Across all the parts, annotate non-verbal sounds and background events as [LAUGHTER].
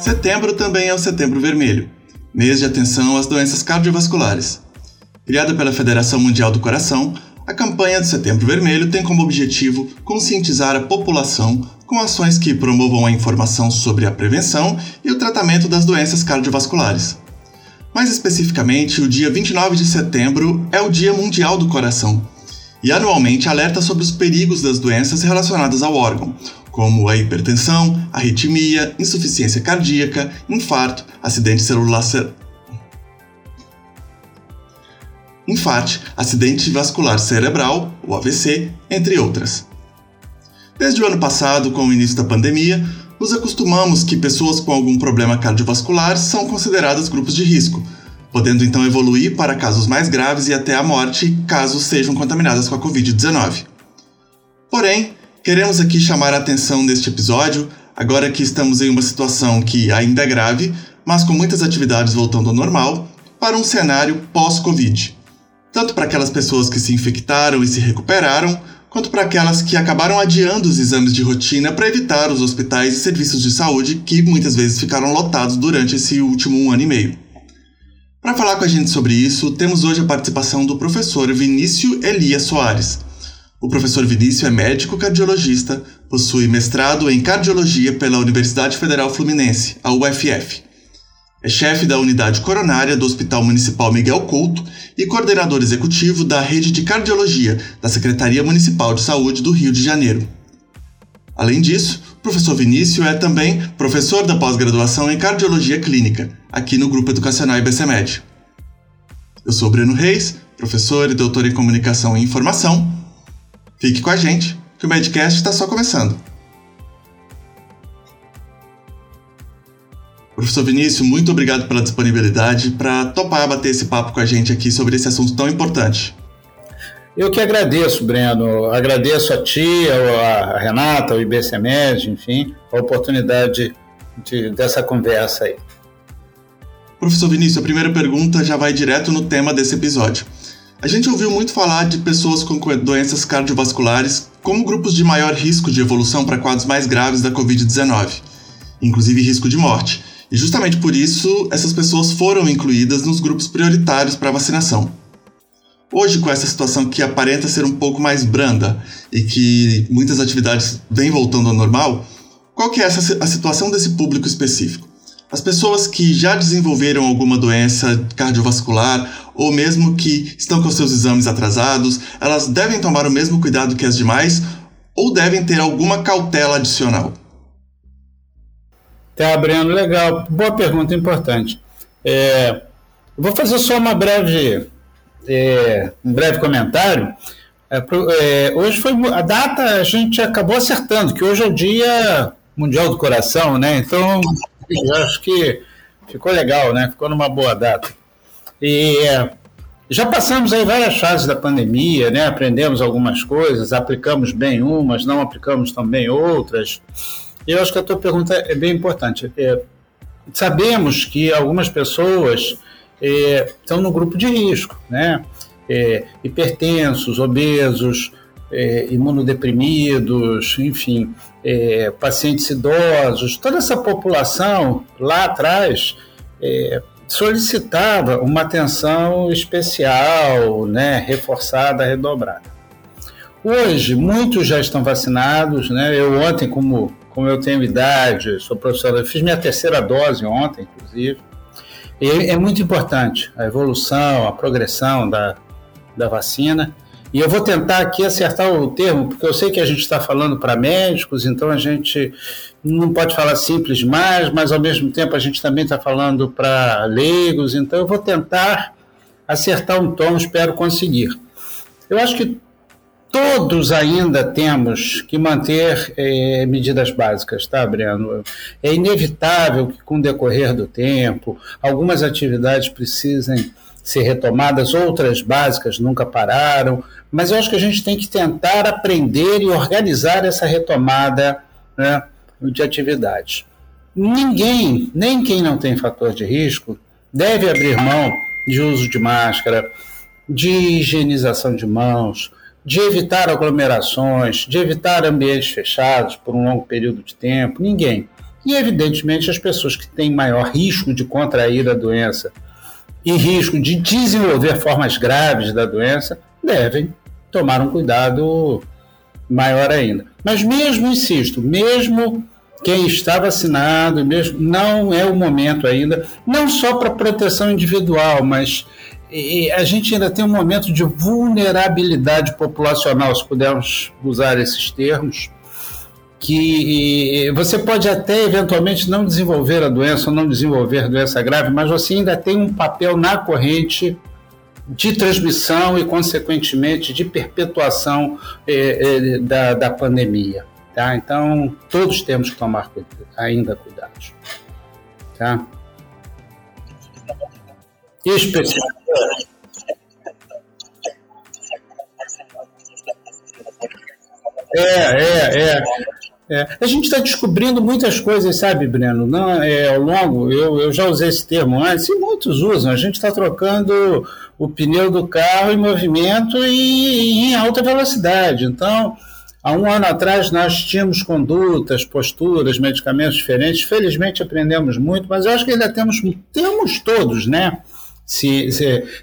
Setembro também é o Setembro Vermelho, mês de atenção às doenças cardiovasculares. Criada pela Federação Mundial do Coração, a campanha do Setembro Vermelho tem como objetivo conscientizar a população com ações que promovam a informação sobre a prevenção e o tratamento das doenças cardiovasculares. Mais especificamente, o dia 29 de setembro é o Dia Mundial do Coração e anualmente alerta sobre os perigos das doenças relacionadas ao órgão, como a hipertensão, arritmia, insuficiência cardíaca, infarto, acidente celular infarte, acidente vascular cerebral, o AVC, entre outras. Desde o ano passado, com o início da pandemia, nos acostumamos que pessoas com algum problema cardiovascular são consideradas grupos de risco, podendo então evoluir para casos mais graves e até a morte caso sejam contaminadas com a Covid-19. Porém, queremos aqui chamar a atenção neste episódio, agora que estamos em uma situação que ainda é grave, mas com muitas atividades voltando ao normal, para um cenário pós-Covid tanto para aquelas pessoas que se infectaram e se recuperaram, quanto para aquelas que acabaram adiando os exames de rotina para evitar os hospitais e serviços de saúde que muitas vezes ficaram lotados durante esse último um ano e meio. Para falar com a gente sobre isso, temos hoje a participação do professor Vinícius Elias Soares. O professor Vinícius é médico cardiologista, possui mestrado em cardiologia pela Universidade Federal Fluminense, a UFF é chefe da unidade coronária do Hospital Municipal Miguel Couto e coordenador executivo da rede de cardiologia da Secretaria Municipal de Saúde do Rio de Janeiro. Além disso, o professor Vinícius é também professor da pós-graduação em cardiologia clínica, aqui no Grupo Educacional IBCMed. Eu sou Breno Reis, professor e doutor em comunicação e informação. Fique com a gente, que o Medcast está só começando. Professor Vinícius, muito obrigado pela disponibilidade para topar bater esse papo com a gente aqui sobre esse assunto tão importante. Eu que agradeço, Breno. Agradeço a ti, a Renata, ao IBCMED, enfim, a oportunidade de, dessa conversa aí. Professor Vinícius, a primeira pergunta já vai direto no tema desse episódio. A gente ouviu muito falar de pessoas com doenças cardiovasculares como grupos de maior risco de evolução para quadros mais graves da Covid-19, inclusive risco de morte. E justamente por isso, essas pessoas foram incluídas nos grupos prioritários para vacinação. Hoje, com essa situação que aparenta ser um pouco mais branda e que muitas atividades vêm voltando ao normal, qual que é essa, a situação desse público específico? As pessoas que já desenvolveram alguma doença cardiovascular ou mesmo que estão com seus exames atrasados, elas devem tomar o mesmo cuidado que as demais ou devem ter alguma cautela adicional? Tá, Breno, legal. Boa pergunta, importante. É, vou fazer só uma breve, é, um breve comentário. É, é, hoje foi a data, a gente acabou acertando, que hoje é o Dia Mundial do Coração, né? Então, acho que ficou legal, né? Ficou numa boa data. E é, já passamos aí várias fases da pandemia, né? Aprendemos algumas coisas, aplicamos bem umas, não aplicamos também outras. Eu acho que a tua pergunta é bem importante. É, sabemos que algumas pessoas é, estão no grupo de risco, né? É, hipertensos, obesos, é, imunodeprimidos, enfim, é, pacientes idosos, toda essa população lá atrás solicitava uma atenção especial, né, reforçada, redobrada. Hoje, muitos já estão vacinados, né? Eu ontem, como como eu tenho idade, sou professor, fiz minha terceira dose ontem, inclusive. E é muito importante a evolução, a progressão da, da vacina. E eu vou tentar aqui acertar o termo, porque eu sei que a gente está falando para médicos, então a gente não pode falar simples demais, mas ao mesmo tempo a gente também está falando para leigos, então eu vou tentar acertar um tom, espero conseguir. Eu acho que todos ainda temos que manter é, medidas básicas, tá, Breno? É inevitável que, com o decorrer do tempo, algumas atividades precisem ser retomadas, outras básicas nunca pararam, mas eu acho que a gente tem que tentar aprender e organizar essa retomada né, de atividades. Ninguém, nem quem não tem fator de risco, deve abrir mão de uso de máscara, de higienização de mãos, de evitar aglomerações, de evitar ambientes fechados por um longo período de tempo. Ninguém. E, evidentemente, as pessoas que têm maior risco de contrair a doença e risco de desenvolver formas graves da doença devem tomar um cuidado maior ainda. Mas mesmo, insisto, mesmo quem está vacinado, mesmo não é o momento ainda, não só para proteção individual, mas a gente ainda tem um momento de vulnerabilidade populacional, se pudermos usar esses termos, que você pode até eventualmente não desenvolver a doença ou não desenvolver doença grave, mas você ainda tem um papel na corrente de transmissão e, consequentemente, de perpetuação eh, eh, da, da pandemia. Tá? Então, todos temos que tomar ainda cuidados. Tá? Especial. É, é, é. É, a gente está descobrindo muitas coisas, sabe, Breno? Não, é, ao longo, eu, eu já usei esse termo antes, e muitos usam. A gente está trocando o pneu do carro em movimento e, e, em alta velocidade. Então, há um ano atrás nós tínhamos condutas, posturas, medicamentos diferentes. Felizmente aprendemos muito, mas eu acho que ainda temos, temos todos, né?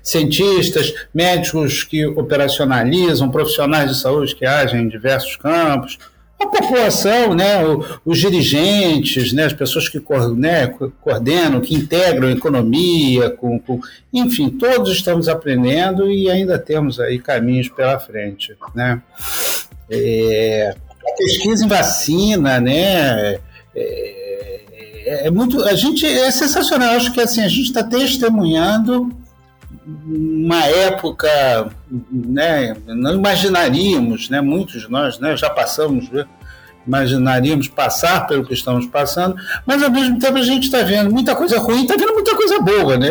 Cientistas, médicos que operacionalizam, profissionais de saúde que agem em diversos campos a população, né, os dirigentes, né, as pessoas que né, coordenam, que integram a economia, com, com, enfim, todos estamos aprendendo e ainda temos aí caminhos pela frente. Né? É, a pesquisa em vacina, né, é, é, muito, a gente é sensacional. Acho que assim a gente está testemunhando uma época, né, não imaginaríamos, né, muitos de nós né, já passamos, né, imaginaríamos passar pelo que estamos passando, mas ao mesmo tempo a gente está vendo muita coisa ruim, está vendo muita coisa boa, né?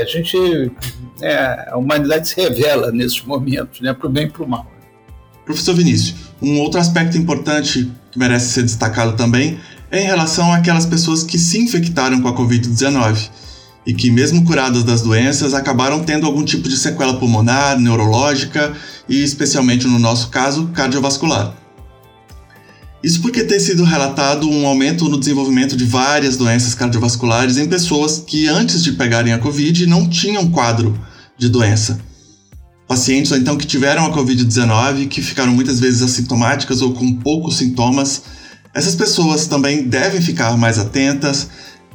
A gente, é, a humanidade se revela nesses momentos, né, para o bem e para o mal. Professor Vinícius, um outro aspecto importante que merece ser destacado também é em relação àquelas pessoas que se infectaram com a Covid-19 e que, mesmo curadas das doenças, acabaram tendo algum tipo de sequela pulmonar, neurológica e, especialmente no nosso caso, cardiovascular. Isso porque tem sido relatado um aumento no desenvolvimento de várias doenças cardiovasculares em pessoas que, antes de pegarem a Covid, não tinham quadro de doença. Pacientes, então, que tiveram a Covid-19, que ficaram muitas vezes assintomáticas ou com poucos sintomas, essas pessoas também devem ficar mais atentas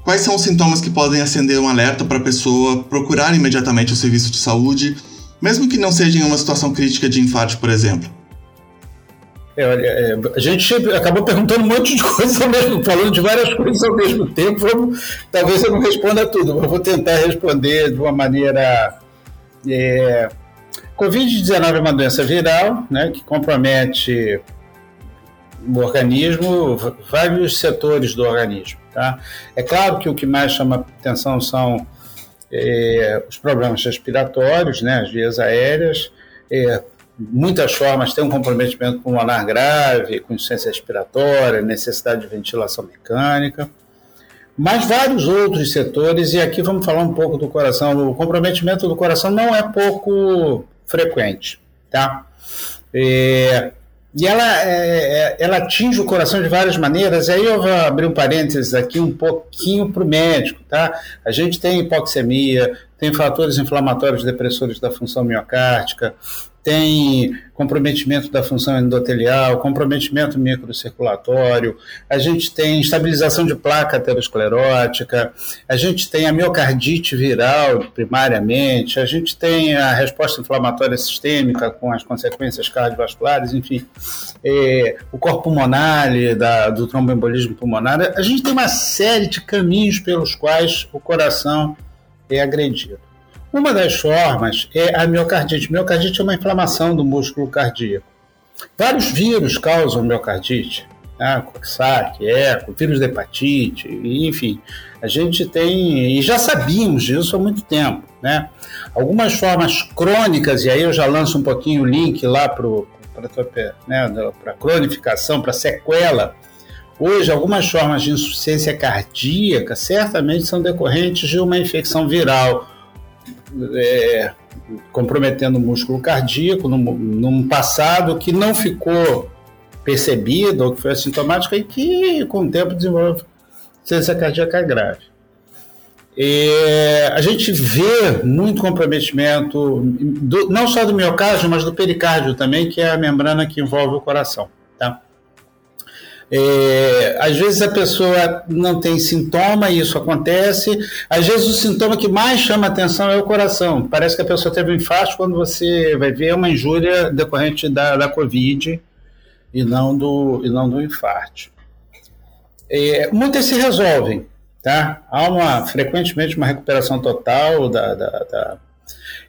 Quais são os sintomas que podem acender um alerta para a pessoa procurar imediatamente o serviço de saúde, mesmo que não seja em uma situação crítica de infarto, por exemplo? É, é, a gente acabou perguntando um monte de [LAUGHS] coisas ao mesmo falando de várias coisas ao mesmo tempo. Vamos, talvez eu não responda tudo, mas vou tentar responder de uma maneira. É, Covid-19 é uma doença viral né, que compromete o organismo, vários setores do organismo. Tá? É claro que o que mais chama atenção são é, os problemas respiratórios, né, as vias aéreas, é, muitas formas tem um comprometimento pulmonar grave, com insuficiência respiratória, necessidade de ventilação mecânica, mas vários outros setores, e aqui vamos falar um pouco do coração. O comprometimento do coração não é pouco frequente, tá? É, e ela, é, é, ela atinge o coração de várias maneiras. E aí eu vou abrir um parênteses aqui um pouquinho para o médico. Tá? A gente tem hipoxemia, tem fatores inflamatórios depressores da função miocárdica, tem comprometimento da função endotelial, comprometimento microcirculatório, a gente tem estabilização de placa aterosclerótica, a gente tem a miocardite viral primariamente, a gente tem a resposta inflamatória sistêmica com as consequências cardiovasculares, enfim, é, o corpo pulmonar da, do tromboembolismo pulmonar, a gente tem uma série de caminhos pelos quais o coração é agredido. Uma das formas é a miocardite. Miocardite é uma inflamação do músculo cardíaco. Vários vírus causam miocardite, né? Coxsackie, ECO, vírus da hepatite, enfim. A gente tem, e já sabíamos disso há muito tempo, né? Algumas formas crônicas, e aí eu já lanço um pouquinho o link lá para né, a cronificação, para sequela. Hoje, algumas formas de insuficiência cardíaca certamente são decorrentes de uma infecção viral é, comprometendo o músculo cardíaco num, num, passado que não ficou percebido ou que foi assintomático e que com o tempo desenvolve insuficiência cardíaca grave. a gente vê muito comprometimento, do, não só do miocárdio, mas do pericárdio também, que é a membrana que envolve o coração. Tá? É, às vezes a pessoa não tem sintoma e isso acontece. Às vezes o sintoma que mais chama atenção é o coração. Parece que a pessoa teve um infarto quando você vai ver uma injúria decorrente da, da Covid e não do, e não do infarto. É, muitas se resolvem, tá? Há uma, frequentemente uma recuperação total da, da, da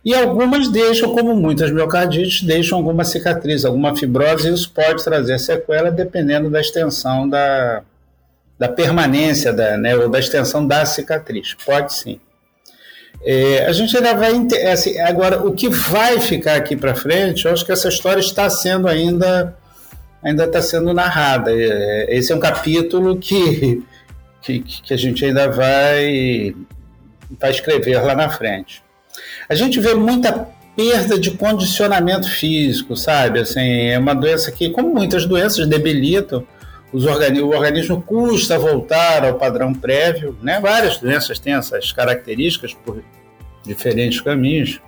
e algumas deixam, como muitas miocardites, deixam alguma cicatriz, alguma fibrose, e isso pode trazer sequela dependendo da extensão da, da permanência da, né, ou da extensão da cicatriz. Pode sim. É, a gente ainda vai. Assim, agora, o que vai ficar aqui para frente, eu acho que essa história está sendo ainda ainda está sendo narrada. É, esse é um capítulo que, que, que a gente ainda vai, vai escrever lá na frente. A gente vê muita perda de condicionamento físico, sabe? Assim, é uma doença que, como muitas doenças, debilitam os organismos, o organismo custa voltar ao padrão prévio, né? Várias doenças têm essas características por diferentes caminhos.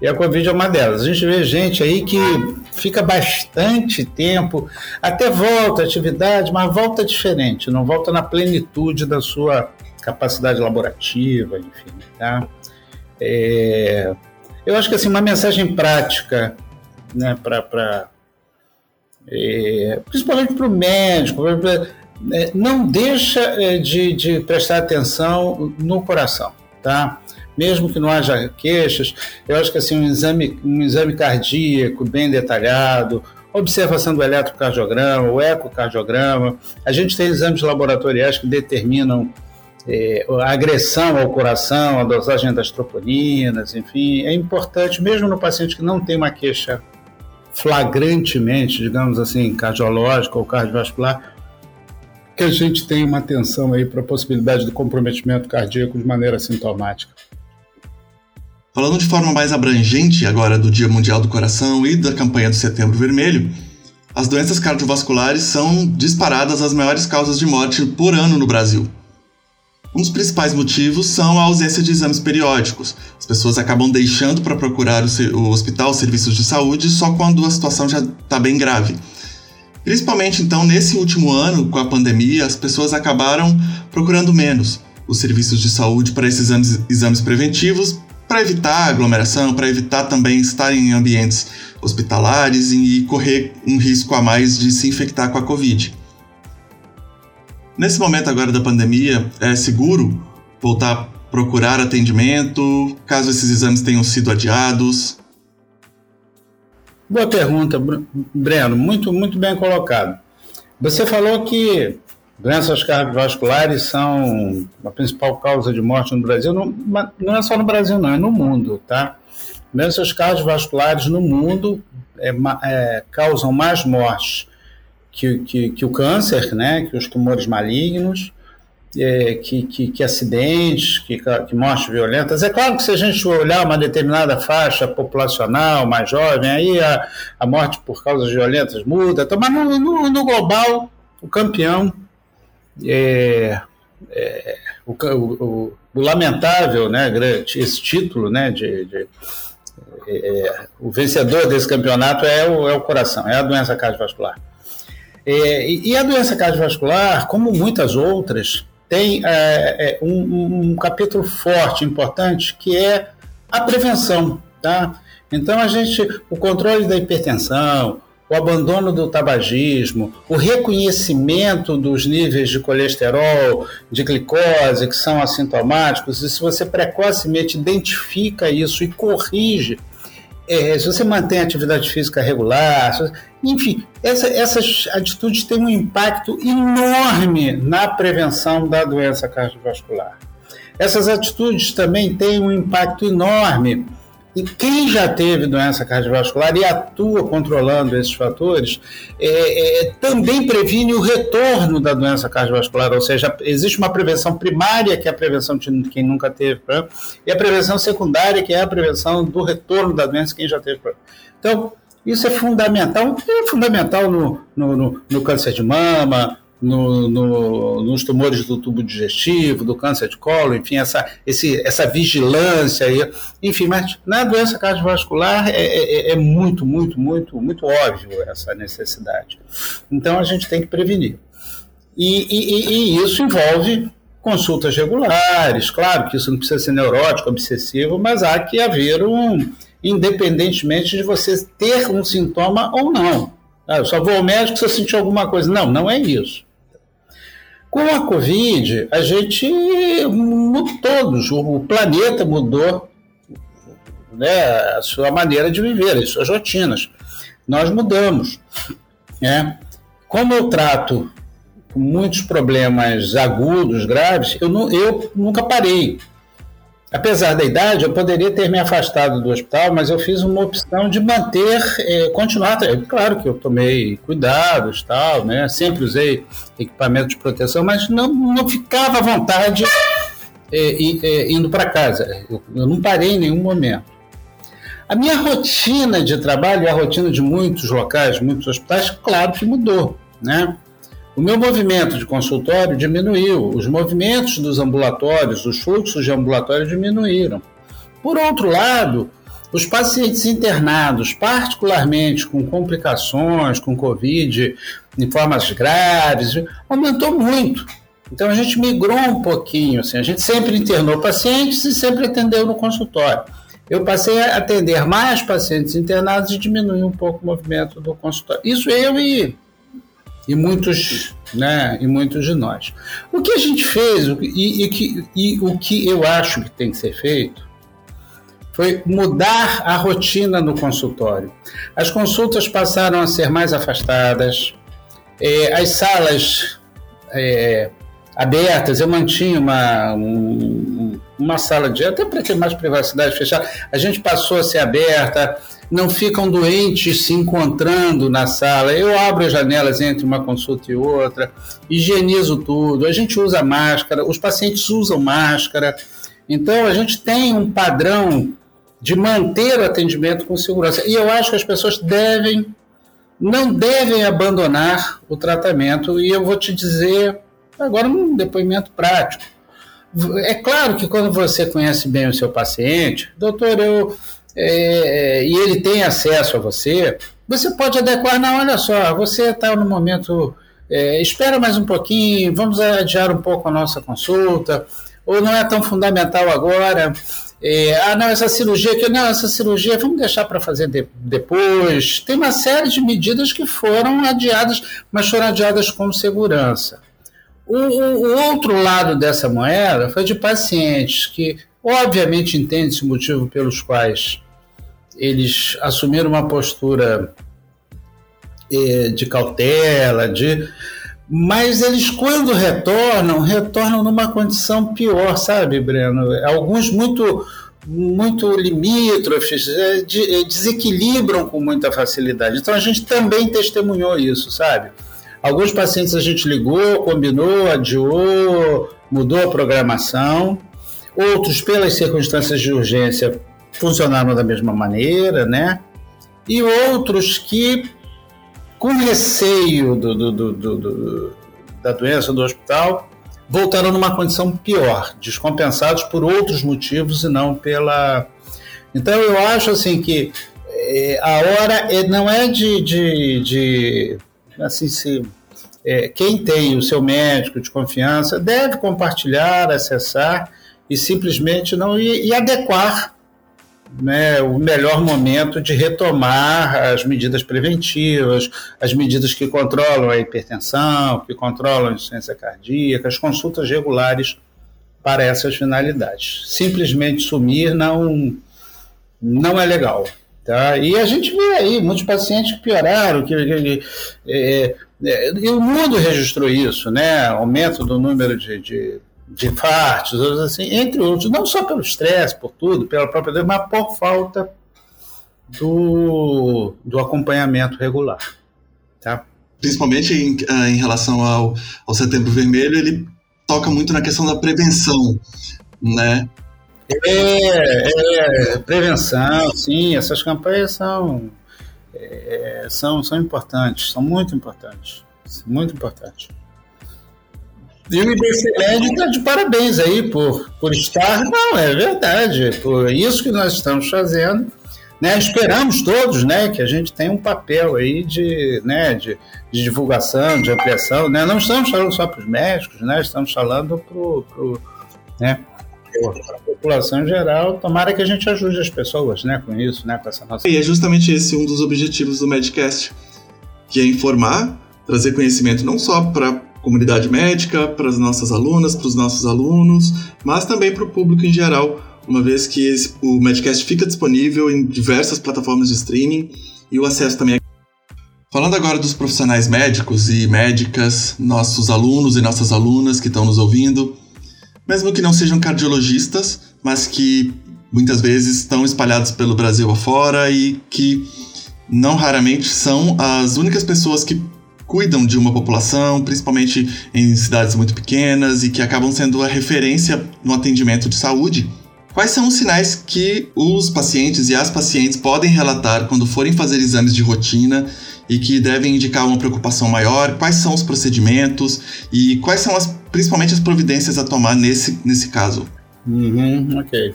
E a Covid é uma delas. A gente vê gente aí que fica bastante tempo, até volta à atividade, mas volta diferente, não volta na plenitude da sua capacidade laborativa, enfim, tá? É, eu acho que assim, uma mensagem prática, né, para é, principalmente para o médico, pra, é, não deixa é, de, de prestar atenção no coração, tá? Mesmo que não haja queixas, eu acho que assim um exame, um exame cardíaco bem detalhado, observação do eletrocardiograma, o ecocardiograma, a gente tem exames laboratoriais que determinam é, a agressão ao coração, a dosagem das troponinas, enfim, é importante, mesmo no paciente que não tem uma queixa flagrantemente, digamos assim, cardiológica ou cardiovascular, que a gente tenha uma atenção aí para a possibilidade de comprometimento cardíaco de maneira sintomática. Falando de forma mais abrangente agora do Dia Mundial do Coração e da campanha do Setembro Vermelho, as doenças cardiovasculares são disparadas as maiores causas de morte por ano no Brasil. Um dos principais motivos são a ausência de exames periódicos. As pessoas acabam deixando para procurar o, hospital, os serviços de saúde, só quando a situação já está bem grave. Principalmente então nesse último ano, com a pandemia, as pessoas acabaram procurando menos os serviços de saúde para esses exames, exames preventivos, para evitar aglomeração, para evitar também estar em ambientes hospitalares e correr um risco a mais de se infectar com a Covid. Nesse momento agora da pandemia, é seguro voltar a procurar atendimento, caso esses exames tenham sido adiados? Boa pergunta, Breno. Muito, muito bem colocado. Você falou que doenças cardiovasculares são a principal causa de morte no Brasil. Não, não é só no Brasil, não, é no mundo, tá? Doenças cardiovasculares no mundo é, é, causam mais mortes que, que, que o câncer, né, que os tumores malignos, é, que, que, que, acidentes, que, que mortes violentas. É claro que se a gente olhar uma determinada faixa populacional mais jovem, aí a, a morte por causas violentas muda, então, mas no, no, no global, o campeão é, é o, o, o, lamentável, né, esse título, né, de, de é, é, o vencedor desse campeonato é o, é o coração, é a doença cardiovascular. É, e, a doença cardiovascular, como muitas outras, tem é, é, um, um, capítulo forte, importante, que é a prevenção. Tá? Então, a gente, o controle da hipertensão, o abandono do tabagismo, o reconhecimento dos níveis de colesterol, de glicose, que são assintomáticos, e se você precocemente identifica isso e corrige é, se você mantém a atividade física regular, enfim, essa, essas atitudes têm um impacto enorme na prevenção da doença cardiovascular. Essas atitudes também têm um impacto enorme e quem já teve doença cardiovascular e atua controlando esses fatores, é, é, também previne o retorno da doença cardiovascular, ou seja, existe uma prevenção primária, que é a prevenção de quem nunca teve problema, e a prevenção secundária, que é a prevenção do retorno da doença quem já teve. Então, isso é fundamental, é fundamental no, no, no, no câncer de mama, no, no, nos tumores do tubo digestivo, do câncer de colo, enfim, essa, esse, essa vigilância, aí, enfim, mas na doença cardiovascular é, é, é, muito, muito, muito, muito óbvio essa necessidade. Então a gente tem que prevenir. E, e, e isso envolve consultas regulares, claro que isso não precisa ser neurótico, obsessivo, mas há que haver um, independentemente de você ter um sintoma ou não. Ah, eu só vou ao médico se eu sentir alguma coisa. Não, não é isso. Com a Covid, a gente mudou todos, o planeta mudou né, a sua maneira de viver, as suas rotinas. Nós mudamos. Né? Como eu trato muitos problemas agudos, graves, eu, não, eu nunca parei. Apesar da idade, eu poderia ter me afastado do hospital, mas eu fiz uma opção de manter, eh, continuar. Claro que eu tomei cuidados, tal, né? Sempre usei equipamento de proteção, mas não, não ficava à vontade eh, eh, indo para casa. Eu, eu não parei em nenhum momento. A minha rotina de trabalho a rotina de muitos locais, muitos hospitais, claro que mudou, né? O meu movimento de consultório diminuiu, os movimentos dos ambulatórios, os fluxos de ambulatório diminuíram. Por outro lado, os pacientes internados, particularmente com complicações, com Covid, em formas graves, aumentou muito. Então a gente migrou um pouquinho, assim, a gente sempre internou pacientes e sempre atendeu no consultório. Eu passei a atender mais pacientes internados e diminuí um pouco o movimento do consultório. Isso eu e e muitos, né, e muitos de nós. O que a gente fez e, e, que, e o que eu acho que tem que ser feito foi mudar a rotina no consultório. As consultas passaram a ser mais afastadas, é, as salas é, abertas, eu mantinha uma, um, uma sala de até para ter mais privacidade fechada, a gente passou a ser aberta, não ficam doentes se encontrando na sala. Eu abro as janelas entre uma consulta e outra, higienizo tudo, a gente usa máscara, os pacientes usam máscara. Então a gente tem um padrão de manter o atendimento com segurança. E eu acho que as pessoas devem, não devem abandonar o tratamento. E eu vou te dizer agora um depoimento prático. É claro que quando você conhece bem o seu paciente, doutor, eu é, e ele tem acesso a você, você pode adequar, não, olha só, você está no momento, é, espera mais um pouquinho, vamos adiar um pouco a nossa consulta, ou não é tão fundamental agora, é, ah, não, essa cirurgia aqui, não, essa cirurgia vamos deixar para fazer de, depois. Tem uma série de medidas que foram adiadas, mas foram adiadas com segurança. O, o, outro lado dessa moeda foi de pacientes que, obviamente, entendem-se o motivo pelos quais eles assumiram uma postura eh, de cautela, de mas eles quando retornam, retornam numa condição pior, sabe, Breno? Alguns muito muito limítrofes, eh, eh, desequilibram com muita facilidade. Então a gente também testemunhou isso, sabe? Alguns pacientes a gente ligou, combinou, adiou, mudou a programação. Outros, pelas circunstâncias de urgência, funcionaram da mesma maneira, né? E outros que, com receio do, do, do, do, da doença do hospital, voltaram numa condição pior, descompensados por outros motivos e não pela. Então eu acho assim que é, a hora é, não é de, de, de assim se é, quem tem o seu médico de confiança deve compartilhar, acessar e simplesmente não e, e adequar né, o melhor momento de retomar as medidas preventivas, as medidas que controlam a hipertensão, que controlam a insuficiência cardíaca, as consultas regulares para essas finalidades. Simplesmente sumir não, não é legal. Tá? E a gente vê aí muitos pacientes que pioraram, que, que, que é, é, e o mundo registrou isso, né? aumento do número de, de de infartos, assim, entre outros, não só pelo estresse, por tudo, pela própria doença, mas por falta do, do acompanhamento regular. Tá? Principalmente em, ah, em relação ao, ao Setembro Vermelho, ele toca muito na questão da prevenção, né? É, é prevenção, sim, essas campanhas são, é, são, são importantes, são muito importantes, muito importantes. E o IBCMED está de parabéns aí por, por estar. Não, é verdade. Por isso que nós estamos fazendo. Né, esperamos todos né, que a gente tenha um papel aí de, né, de, de divulgação, de ampliação. Né? Não estamos falando só para os médicos, né, estamos falando para o. Né, a população em geral, tomara que a gente ajude as pessoas, né, com isso, né, com essa nossa... E é justamente esse um dos objetivos do Medcast, que é informar, trazer conhecimento não só para a comunidade médica, para as nossas alunas, para os nossos alunos, mas também para o público em geral, uma vez que esse, o Medcast fica disponível em diversas plataformas de streaming e o acesso também é Falando agora dos profissionais médicos e médicas, nossos alunos e nossas alunas que estão nos ouvindo, mesmo que não sejam cardiologistas, mas que muitas vezes estão espalhados pelo Brasil afora e que não raramente são as únicas pessoas que cuidam de uma população, principalmente em cidades muito pequenas e que acabam sendo a referência no atendimento de saúde. Quais são os sinais que os pacientes e as pacientes podem relatar quando forem fazer exames de rotina e que devem indicar uma preocupação maior? Quais são os procedimentos e quais são as, principalmente as providências a tomar nesse, nesse caso? Uhum, ok.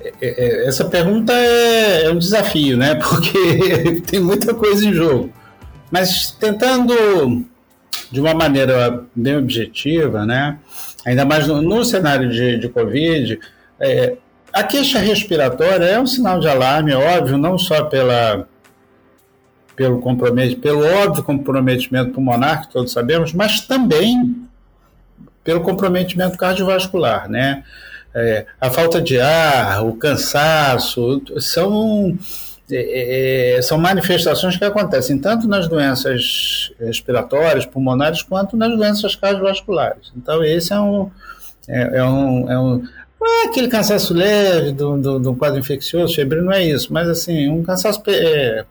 É, é, essa pergunta é, é um desafio, né? [LAUGHS] Porque tem muita coisa em jogo. Mas tentando de uma maneira bem objetiva, né? Ainda mais no, no cenário de, de Covid, é, a queixa respiratória é um sinal de alarme, óbvio, não só pela pelo, comprometimento, pelo óbvio comprometimento pulmonar, que todos sabemos, mas também pelo comprometimento cardiovascular, né? É, a falta de ar, o cansaço, são, é, é, são manifestações que acontecem tanto nas doenças respiratórias, pulmonares, quanto nas doenças cardiovasculares. Então, esse é um. É, é um, é um é aquele cansaço leve do, do, do quadro infeccioso, febril, não é isso, mas assim, um cansaço é,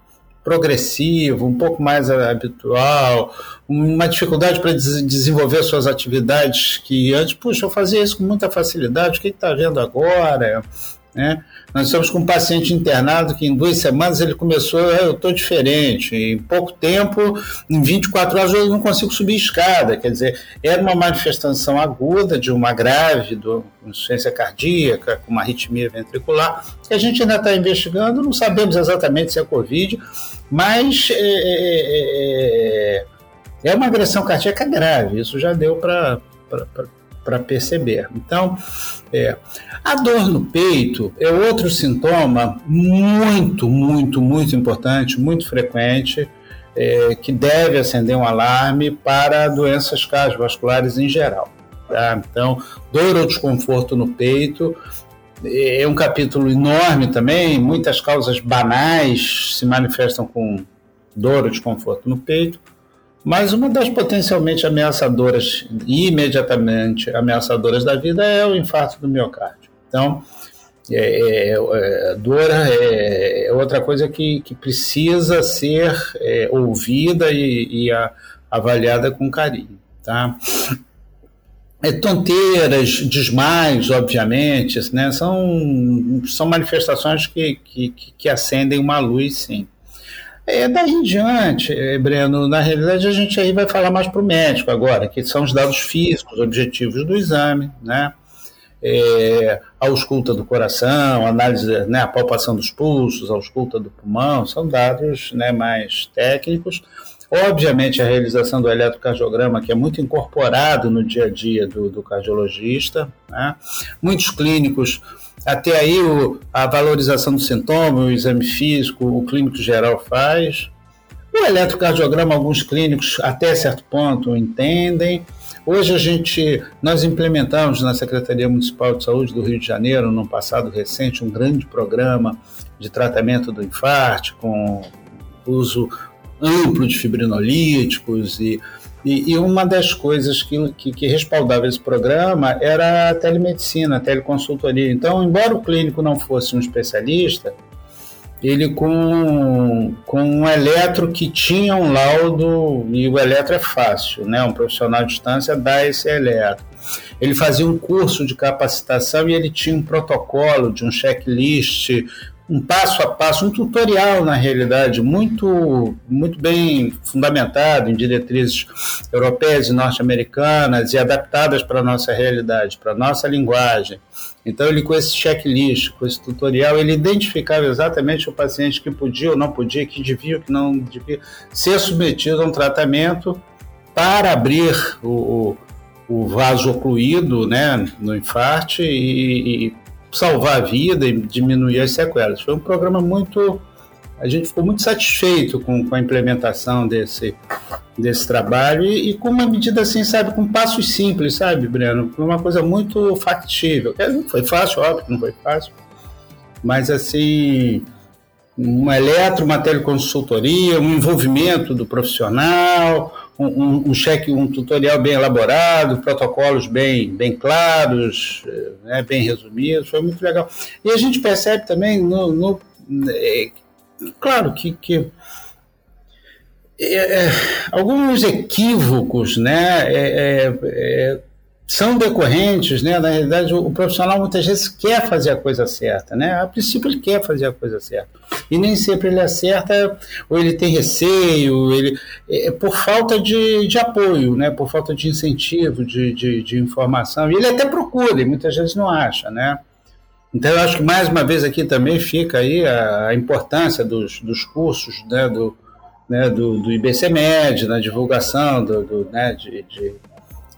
progressivo, um pouco mais habitual, uma dificuldade para des desenvolver suas atividades que antes, puxa, eu fazia isso com muita facilidade, o que está vendo agora? Né? Nós estamos com um paciente internado que em duas semanas ele começou, ah, eu estou diferente, em pouco tempo, em 24 horas eu não consigo subir escada, quer dizer, era uma manifestação aguda de uma grave do, insuficiência cardíaca, com uma arritmia ventricular, que a gente ainda está investigando, não sabemos exatamente se é Covid, mas é, é, é, é uma agressão cardíaca grave, isso já deu para para perceber. Então, é, a dor no peito é outro sintoma muito, muito, muito importante, muito frequente, é, que deve acender um alarme para doenças cardiovasculares em geral. Tá? Então, dor ou desconforto no peito é um capítulo enorme também, muitas causas banais se manifestam com dor ou desconforto no peito. Mas uma das potencialmente ameaçadoras imediatamente ameaçadoras da vida é o infarto do miocárdio. Então, é, é, é, dor é, é, outra coisa que, que precisa ser é, ouvida e, e a, avaliada com carinho. Tá? É, tonteiras, desmaios, obviamente, né, são, são manifestações que, que, que acendem uma luz, sim. É, daí em diante, é, Breno, na realidade a gente aí vai falar mais para o médico agora, que são os dados físicos, objetivos do exame, né? É, a ausculta do coração, análise, né, a palpação dos pulsos, a ausculta do pulmão, são dados né, mais técnicos. Obviamente, a realização do eletrocardiograma, que é muito incorporado no dia a dia do, do cardiologista. Né? Muitos clínicos até aí o, a valorização do sintoma, o exame físico, o clínico geral faz. O eletrocardiograma, alguns clínicos até certo ponto entendem. Hoje a gente, nós implementamos na Secretaria Municipal de Saúde do Rio de Janeiro, no passado recente, um grande programa de tratamento do infarto com uso amplo de fibrinolíticos e e, e, uma das coisas que, que, que, respaldava esse programa era a telemedicina, a teleconsultoria. Então, embora o clínico não fosse um especialista, ele com, com um eletro que tinha um laudo, e o eletro é fácil, né? um profissional de distância dá esse eletro. Ele fazia um curso de capacitação e ele tinha um protocolo de um checklist um passo a passo, um tutorial na realidade muito muito bem fundamentado em diretrizes europeias e norte-americanas e adaptadas para a nossa realidade, para a nossa linguagem. Então ele com esse checklist, com esse tutorial, ele identificava exatamente o paciente que podia ou não podia, que devia ou que não devia ser submetido a um tratamento para abrir o, o vaso ocluído né, no infarte e, e salvar a vida e diminuir as sequelas. Foi um programa muito. A gente ficou muito satisfeito com, com a implementação desse, desse trabalho e, e, com uma medida assim, sabe, com passos simples, sabe, Breno? Uma coisa muito factível. Não foi fácil, óbvio que não foi fácil, mas assim, uma eletro, uma teleconsultoria, um envolvimento do profissional, um, um, cheque, um tutorial bem elaborado, protocolos bem, bem claros, né, bem resumidos, foi muito legal. E a gente percebe também, no, no é, claro que, que é, alguns equívocos, né, é são decorrentes, né? Na realidade, o, profissional muitas vezes quer fazer a coisa certa, né? A princípio ele quer fazer a coisa certa e nem sempre ele acerta ou ele tem receio, ele é por falta de, de apoio, né? Por falta de incentivo, de, de, de informação. E ele até procura, e muitas vezes não acha, né? Então eu acho que mais uma vez aqui também fica aí a, a importância dos, dos cursos, né? Do, né, do, do IBCMED, na divulgação do, do né, de, de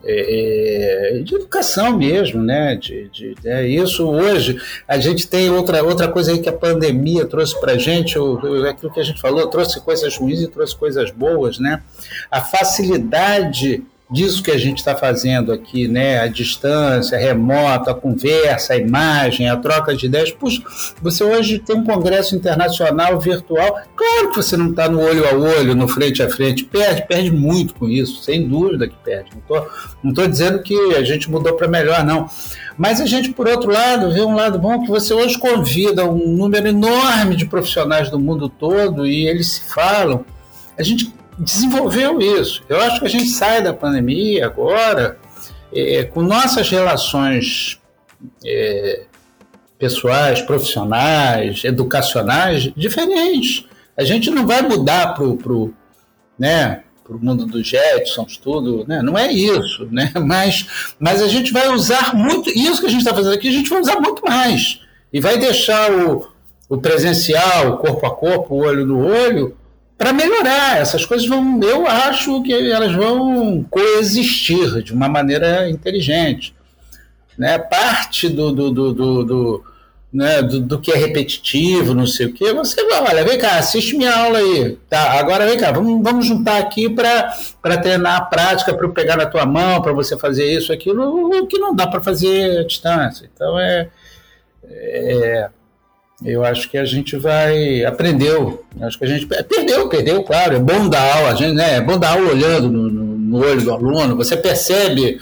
é, é, de educação mesmo, né? De, de, é, isso hoje a gente tem outra, outra coisa aí que a pandemia trouxe para a gente, o, aquilo que a gente falou, trouxe coisas ruins e trouxe coisas boas, né? A facilidade disso que a gente está fazendo aqui, né? A distância, a remota, a conversa, a imagem, a troca de ideias. Puxa, você hoje tem um congresso internacional virtual. Claro que você não está no olho a olho, no frente a frente. Perde, perde muito com isso, sem dúvida que perde. Não estou dizendo que a gente mudou para melhor, não. Mas a gente, por outro lado, vê um lado bom que você hoje convida um número enorme de profissionais do mundo todo e eles se falam. A gente desenvolveu isso. Eu acho que a gente sai da pandemia agora é, com nossas relações é, pessoais, profissionais, educacionais diferentes. A gente não vai mudar para o pro, né, pro mundo dos Jetsons, tudo, né? não é isso. Né? [LAUGHS] Mas, mas a gente vai usar muito, isso que a gente está fazendo aqui, a gente vai usar muito mais. E vai deixar o, o presencial, o corpo a corpo, o olho no olho, para melhorar. Essas coisas vão, eu acho que elas vão coexistir de uma maneira inteligente. Né? Parte do, do, do, do, do né, do, do, que é repetitivo, não sei o que, você vai, olha, vem cá, assiste minha aula aí. Tá, agora vem cá, vamos, vamos juntar aqui para treinar a prática, para eu pegar na tua mão, para você fazer isso, aquilo, o que não dá para fazer à distância. Então é, é eu acho que a gente vai aprendeu. Acho que a gente perdeu perdeu claro. É bom dar aula a gente né é bom dar aula olhando no, no, olho do aluno. Você percebe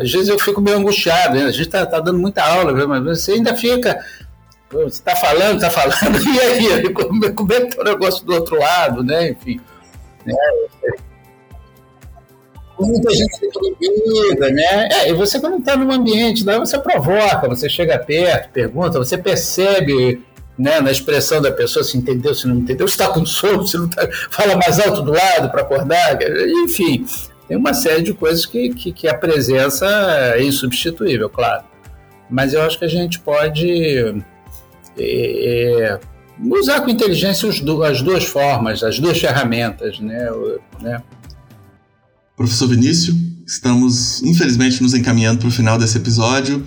às vezes eu fico meio angustiado né? a gente está tá dando muita aula mas você ainda fica você está falando está falando [LAUGHS] e aí? Como, como é que tá o negócio do outro lado né? Enfim né? Muita gente inimiga, né? É, e você quando está num ambiente, daí você provoca, você chega perto, pergunta, você percebe né, na expressão da pessoa se entendeu, se não entendeu, se está com sono, se não tá, fala mais alto do lado para acordar, enfim, tem uma série de coisas que, que, que, a presença é insubstituível, claro. Mas eu acho que a gente pode é, usar com inteligência as duas formas, as duas ferramentas, né? né? Professor Vinícius, estamos infelizmente nos encaminhando para o final desse episódio,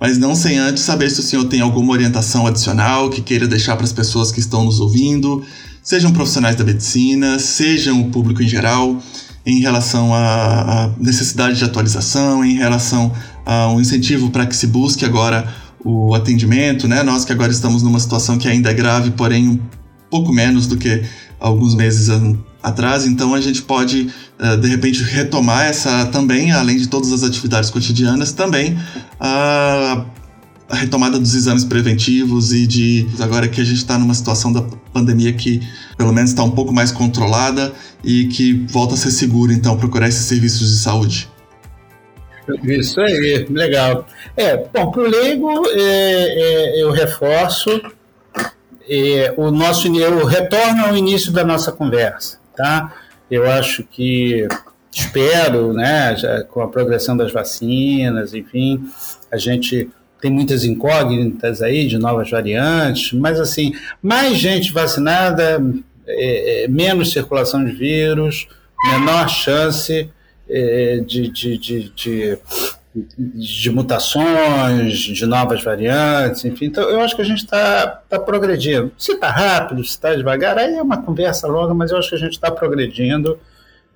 mas não sem antes saber se o senhor tem alguma orientação adicional que queira deixar para as pessoas que estão nos ouvindo, sejam profissionais da medicina, sejam o público em geral, em relação à necessidade de atualização, em relação ao incentivo para que se busque agora o atendimento, né? Nós que agora estamos numa situação que ainda é grave, porém um pouco menos do que alguns meses atrás, então a gente pode uh, de repente retomar essa também, além de todas as atividades cotidianas, também a retomada dos exames preventivos e de agora que a gente está numa situação da pandemia que pelo menos está um pouco mais controlada e que volta a ser seguro, então procurar esses serviços de saúde. Isso aí, legal. É, bom, para o leigo é, é, eu reforço é, o nosso eu retorno ao início da nossa conversa, tá? Eu acho que espero, né, já, com a progressão das vacinas, enfim, a gente tem muitas incógnitas aí de novas variantes, mas assim, mais gente vacinada, é, é, menos circulação de vírus, menor chance é, de, de, de, de de mutações, de novas variantes, enfim. Então, eu acho que a gente está tá progredindo. Se está rápido, se está devagar, aí é uma conversa longa, mas eu acho que a gente está progredindo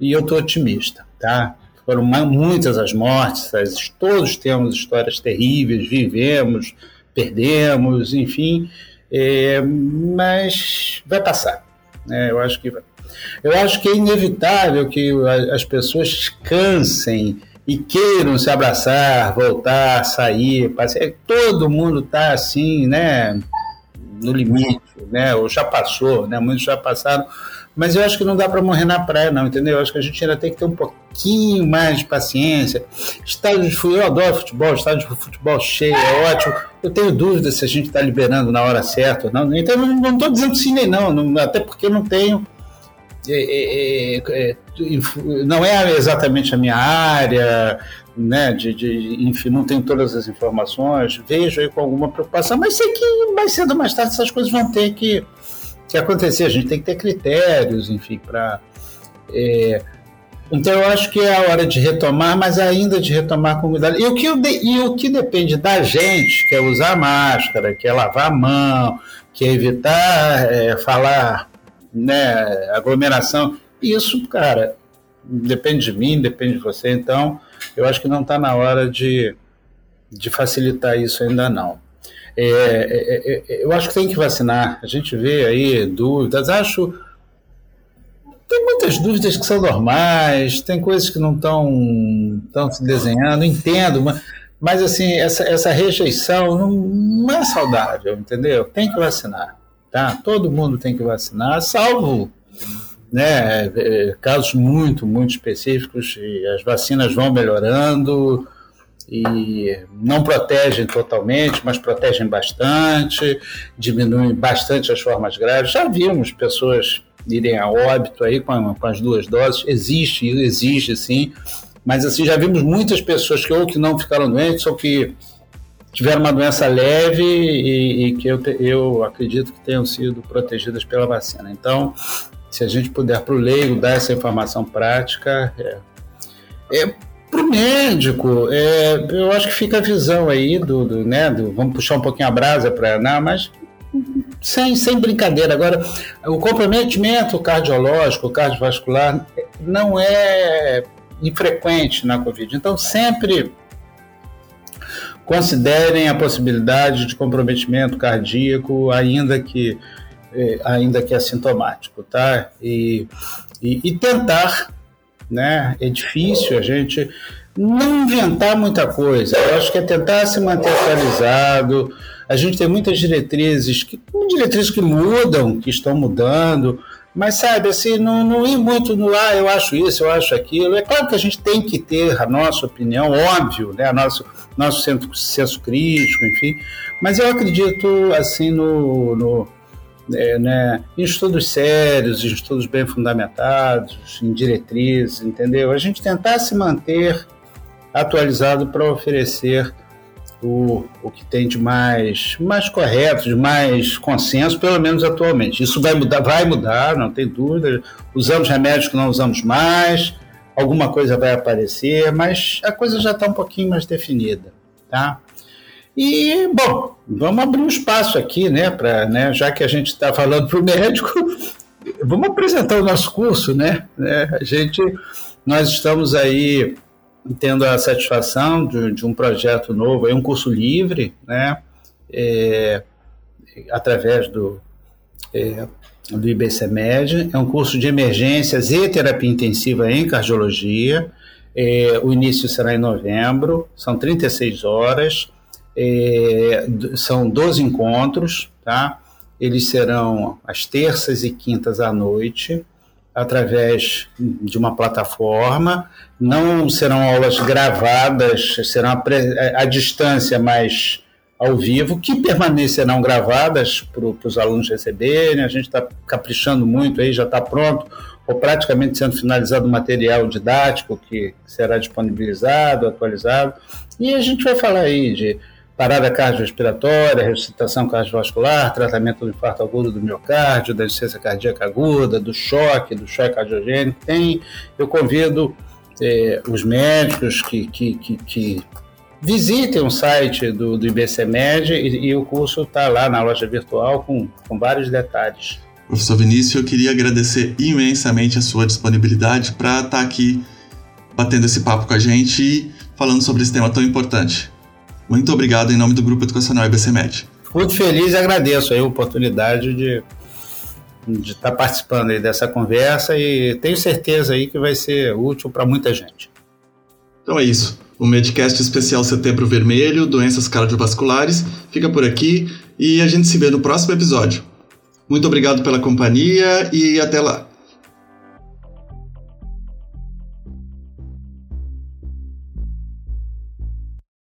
e eu estou otimista, tá? Foram muitas as mortes, todos temos histórias terríveis, vivemos, perdemos, enfim, é, mas vai passar. Né? Eu acho que eu acho que é inevitável que as pessoas cansem e queiram se abraçar, voltar, sair, passear. todo mundo está assim, né, no limite, né, ou já passou, né, muitos já passaram, mas eu acho que não dá para morrer na praia, não, entendeu? Eu acho que a gente ainda tem que ter um pouquinho mais de paciência. Estádio de futebol, eu adoro futebol, estádio de futebol cheio, é ótimo. Eu tenho dúvida se a gente está liberando na hora certa ou não. Então, não estou dizendo sim nem não, não, até porque eu não tenho é é, é, é, não é exatamente a minha área, né, de, de, enfim, não tenho todas as informações, vejo aí com alguma preocupação, mas sei que mais cedo ou mais tarde essas coisas vão ter que, que acontecer, a gente tem que ter critérios, enfim, para... É, então eu acho que é a hora de retomar, mas ainda de retomar com cuidado. E o que, e o que depende da gente, que é usar máscara, que é lavar a mão, que é evitar é, falar né, aglomeração. Isso, cara, depende de mim, depende de você. Então, eu acho que não está na hora de, de facilitar isso ainda não. É, é, é, é, eu acho que tem que vacinar. A gente vê aí dúvidas. Acho tem muitas dúvidas que são normais, tem coisas que não estão se desenhando, entendo, mas, mas assim, essa, essa rejeição não é saudável, entendeu? Tem que vacinar. Tá? Todo mundo tem que vacinar, salvo né, é, casos muito, muito específicos, e as vacinas vão melhorando e não protegem totalmente, mas protegem bastante, diminuem bastante as formas graves. Já vimos pessoas irem a óbito aí com, com as duas doses, existe, existe sim, mas assim já vimos muitas pessoas que ou que não ficaram doentes ou que tiveram uma doença leve e, e que eu, eu acredito que tenham sido protegidas pela vacina. Então, se a gente puder para o leigo dar essa informação prática, é, é para o médico, é, eu acho que fica a visão aí do, do, né, do vamos puxar um pouquinho a brasa para não, mas sem, sem brincadeira. Agora, o comprometimento cardiológico, cardiovascular, não é infrequente na Covid. Então, sempre considerem a possibilidade de comprometimento cardíaco, ainda que, ainda que assintomático, tá? E, e, e tentar, né? É difícil a gente não inventar muita coisa. Eu acho que é tentar se manter atualizado. A gente tem muitas diretrizes que diretrizes que mudam, que estão mudando. Mas, sabe, assim, não, não ir muito no, ah, eu acho isso, eu acho aquilo. É claro que a gente tem que ter a nossa opinião, óbvio, né? A nosso, nosso senso, senso crítico, enfim. Mas eu acredito, assim, no, no é, né, em estudos sérios, em estudos bem fundamentados, em diretrizes, entendeu? A gente tentar se manter atualizado para oferecer o, o que tem de mais, mais correto, de mais consenso, pelo menos atualmente. Isso vai mudar, vai mudar, não tem dúvida. Usamos remédios que não usamos mais, alguma coisa vai aparecer, mas a coisa já está um pouquinho mais definida, tá? E, bom, vamos abrir um espaço aqui, né, para, né, já que a gente está falando para o médico, [LAUGHS] vamos apresentar o nosso curso, né? né? A gente, nós estamos aí tendo a satisfação de, de um projeto novo, é um curso livre, né? É, através do, é, do IBCMED, é um curso de emergências e terapia intensiva em cardiologia. É, o início será em novembro, são 36 horas, é, são 12 encontros, tá? Eles serão às terças e quintas à noite através de uma plataforma. Não serão aulas gravadas, serão a, a distância, mas ao vivo, que permanecerão gravadas para os alunos receberem. A gente está caprichando muito aí, já está pronto, ou praticamente sendo finalizado o material didático que será disponibilizado, atualizado. E a gente vai falar aí de parada cardiorrespiratória, ressuscitação cardiovascular, tratamento do infarto agudo do miocárdio, da insuficiência cardíaca aguda, do choque, do choque cardiogênico. Tem, eu convido é, os médicos que, que, que, que, visitem o site do, do IBCMed e, e o curso está lá na loja virtual com, com vários detalhes. Professor Vinícius, eu queria agradecer imensamente a sua disponibilidade para estar tá aqui batendo esse papo com a gente e falando sobre esse tema tão importante. Muito obrigado em nome do Grupo Educacional IBCMed. Muito feliz e agradeço a oportunidade de de estar tá participando aí dessa conversa e tenho certeza aí que vai ser útil para muita gente. Então é isso. O Medcast especial Setembro Vermelho, doenças cardiovasculares, fica por aqui e a gente se vê no próximo episódio. Muito obrigado pela companhia e até lá.